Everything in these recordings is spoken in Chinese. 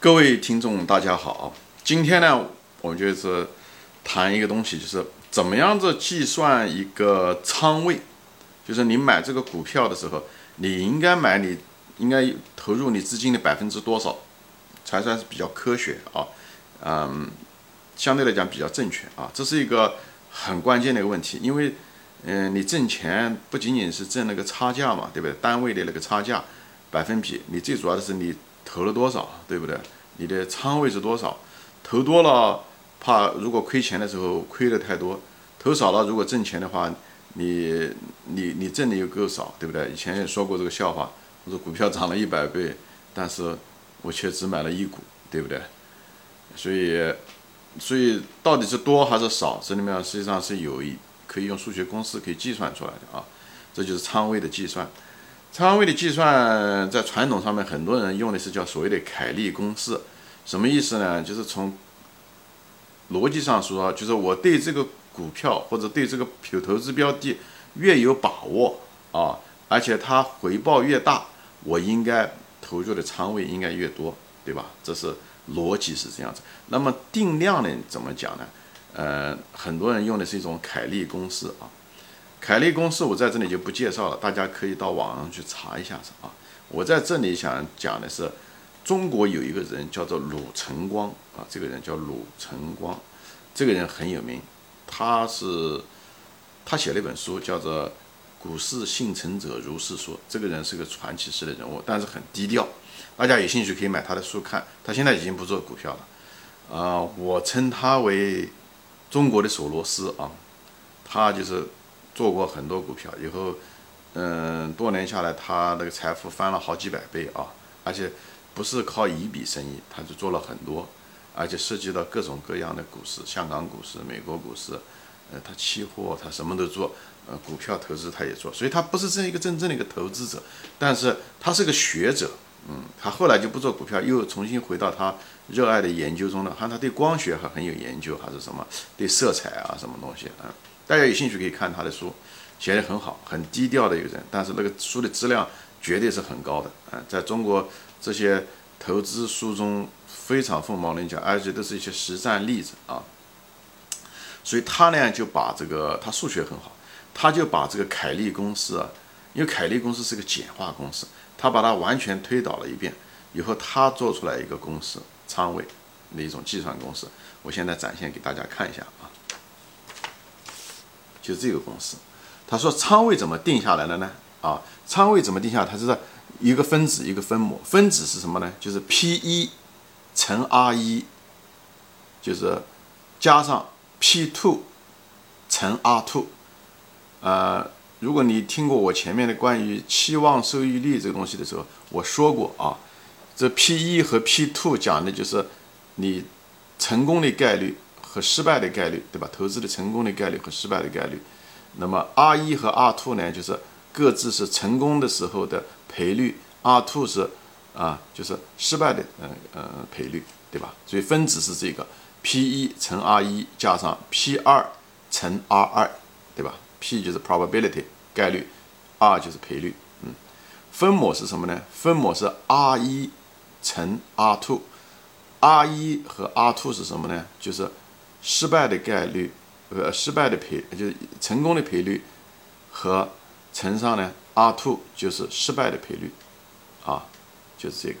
各位听众，大家好。今天呢，我们就是谈一个东西，就是怎么样子计算一个仓位。就是你买这个股票的时候，你应该买，你应该投入你资金的百分之多少，才算是比较科学啊？嗯，相对来讲比较正确啊。这是一个很关键的一个问题，因为，嗯，你挣钱不仅仅是挣那个差价嘛，对不对？单位的那个差价百分比，你最主要的是你。投了多少，对不对？你的仓位是多少？投多了，怕如果亏钱的时候亏的太多；投少了，如果挣钱的话，你你你挣的又够少，对不对？以前也说过这个笑话，我说股票涨了一百倍，但是我却只买了一股，对不对？所以，所以到底是多还是少？这里面实际上是有一可以用数学公式可以计算出来的啊，这就是仓位的计算。仓位的计算，在传统上面，很多人用的是叫所谓的凯利公式，什么意思呢？就是从逻辑上说，就是我对这个股票或者对这个投投资标的越有把握啊，而且它回报越大，我应该投入的仓位应该越多，对吧？这是逻辑是这样子。那么定量呢？怎么讲呢？呃，很多人用的是一种凯利公式啊。凯利公式我在这里就不介绍了，大家可以到网上去查一下子啊。我在这里想讲的是，中国有一个人叫做鲁晨光啊，这个人叫鲁晨光，这个人很有名，他是他写了一本书叫做《股市幸存者如是说》，这个人是个传奇式的人物，但是很低调，大家有兴趣可以买他的书看。他现在已经不做股票了，啊，我称他为中国的索罗斯啊，他就是。做过很多股票以后，嗯，多年下来，他那个财富翻了好几百倍啊！而且不是靠一笔生意，他就做了很多，而且涉及到各种各样的股市，香港股市、美国股市，呃，他期货他什么都做，呃，股票投资他也做，所以他不是这一个真正的一个投资者，但是他是个学者，嗯，他后来就不做股票，又重新回到他热爱的研究中了，好像他对光学还很有研究，还是什么对色彩啊什么东西啊。大家有兴趣可以看他的书，写的很好，很低调的一个人，但是那个书的质量绝对是很高的啊，在中国这些投资书中非常凤毛麟角，而且都是一些实战例子啊。所以他呢就把这个他数学很好，他就把这个凯利公式啊，因为凯利公式是个简化公式，他把它完全推导了一遍以后，他做出来一个公式，仓位的一种计算公式，我现在展现给大家看一下就这个公式，他说仓位怎么定下来的呢？啊，仓位怎么定下？它是一个分子一个分母，分子是什么呢？就是 P 一乘 R 一，就是加上 P two 乘 R two。呃，如果你听过我前面的关于期望收益率这个东西的时候，我说过啊，这 P 一和 P two 讲的就是你成功的概率。和失败的概率，对吧？投资的成功的概率和失败的概率。那么 R 一和 R two 呢，就是各自是成功的时候的赔率，R two 是啊，就是失败的嗯嗯赔率，对吧？所以分子是这个 P 一乘 R 一加上 P 二乘 R 二，对吧？P 就是 probability 概率，R 就是赔率。嗯，分母是什么呢？分母是 R 一乘 R two，R 一和 R two 是什么呢？就是失败的概率，呃，失败的赔就是成功的赔率，和乘上呢，R two 就是失败的赔率，啊，就是这个，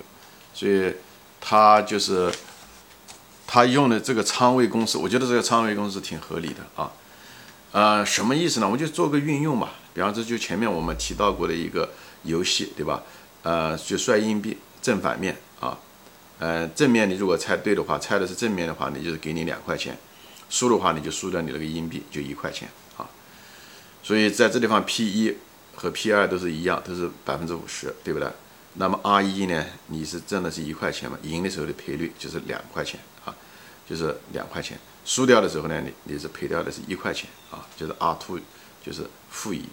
所以他就是他用的这个仓位公式，我觉得这个仓位公式挺合理的啊，呃，什么意思呢？我就做个运用吧，比方说就前面我们提到过的一个游戏，对吧？呃，就摔硬币正反面啊，呃，正面你如果猜对的话，猜的是正面的话，你就是给你两块钱。输的话，你就输掉你那个硬币，就一块钱啊。所以在这地方，P 一和 P 二都是一样，都是百分之五十，对不对？那么 R 一呢？你是挣的是一块钱嘛？赢的时候的赔率就是两块钱啊，就是两块钱。输掉的时候呢，你你是赔掉的是一块钱啊，就是 R two 就是负一。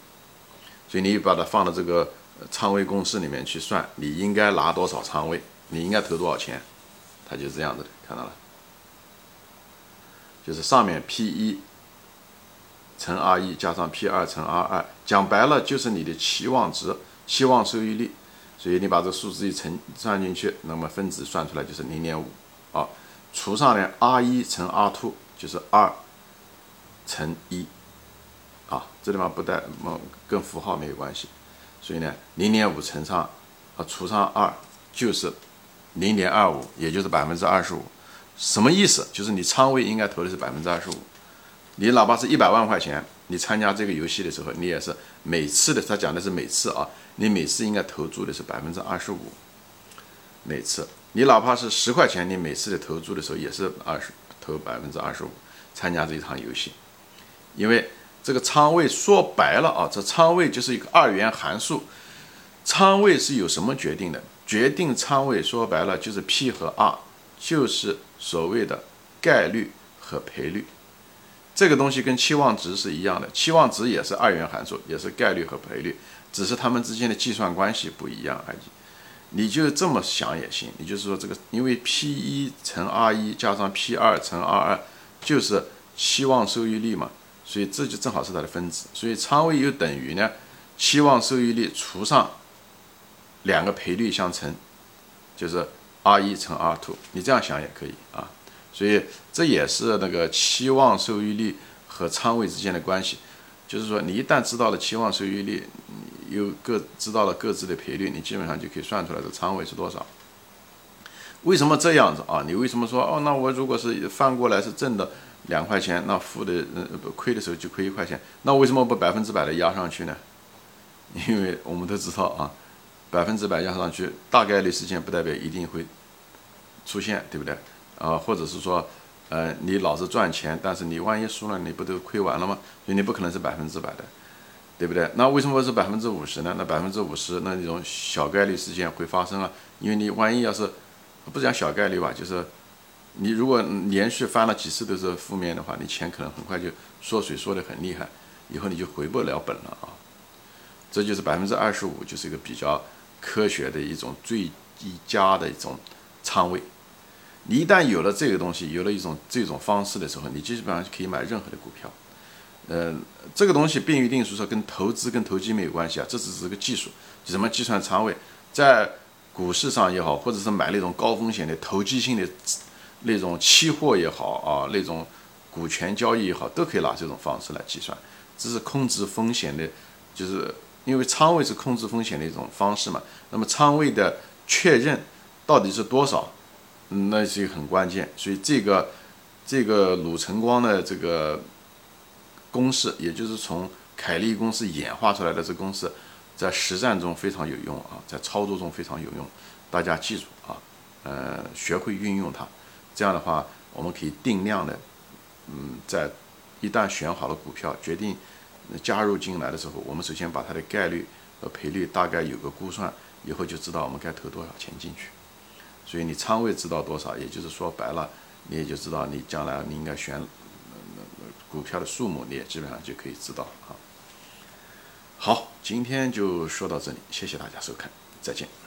所以你把它放到这个仓位公式里面去算，你应该拿多少仓位？你应该投多少钱？它就是这样子的，看到了。就是上面 P 一乘 R 一加上 P 二乘 R 二，讲白了就是你的期望值、期望收益率。所以你把这数字一乘算进去，那么分子算出来就是零点五啊，除上呢 R 一乘 R two 就是二乘一啊，这地方不带么跟符号没有关系，所以呢零点五乘上啊除上二就是零点二五，也就是百分之二十五。什么意思？就是你仓位应该投的是百分之二十五。你哪怕是一百万块钱，你参加这个游戏的时候，你也是每次的，他讲的是每次啊，你每次应该投注的是百分之二十五。每次你哪怕是十块钱，你每次的投注的时候也是二十投百分之二十五参加这一场游戏。因为这个仓位说白了啊，这仓位就是一个二元函数。仓位是由什么决定的？决定仓位说白了就是 P 和 R，就是所谓的概率和赔率。这个东西跟期望值是一样的，期望值也是二元函数，也是概率和赔率，只是它们之间的计算关系不一样而已。你就这么想也行，你就是说这个，因为 P 一乘 R 一加上 P 二乘 R 二就是期望收益率嘛，所以这就正好是它的分子，所以仓位又等于呢期望收益率除上两个赔率相乘，就是 R 一乘 R two，你这样想也可以啊。所以这也是那个期望收益率和仓位之间的关系，就是说你一旦知道了期望收益率，又各知道了各自的赔率，你基本上就可以算出来这仓位是多少。为什么这样子啊？你为什么说哦？那我如果是翻过来是挣的两块钱，那负的呃亏的时候就亏一块钱，那为什么不百分之百的压上去呢？因为我们都知道啊，百分之百压上去，大概率事件不代表一定会出现，对不对？啊，或者是说，呃，你老是赚钱，但是你万一输了，你不都亏完了吗？所以你不可能是百分之百的，对不对？那为什么是百分之五十呢？那百分之五十，那这种小概率事件会发生啊？因为你万一要是不讲小概率吧，就是你如果连续翻了几次都是负面的话，你钱可能很快就缩水缩得很厉害，以后你就回不了本了啊。这就是百分之二十五，就是一个比较科学的一种最佳的一种仓位。你一旦有了这个东西，有了一种这种方式的时候，你基本上可以买任何的股票。嗯，这个东西并不一定是说跟投资跟投机没有关系啊，这只是个技术，怎么计算仓位，在股市上也好，或者是买那种高风险的投机性的那种期货也好啊，那种股权交易也好，都可以拿这种方式来计算。这是控制风险的，就是因为仓位是控制风险的一种方式嘛。那么仓位的确认到底是多少？那是一个很关键，所以这个这个鲁晨光的这个公式，也就是从凯利公式演化出来的这公式，在实战中非常有用啊，在操作中非常有用，大家记住啊，呃，学会运用它，这样的话，我们可以定量的，嗯，在一旦选好了股票，决定那加入进来的时候，我们首先把它的概率和赔率大概有个估算，以后就知道我们该投多少钱进去。所以你仓位知道多少，也就是说白了，你也就知道你将来你应该选股票的数目，你也基本上就可以知道啊。好，今天就说到这里，谢谢大家收看，再见。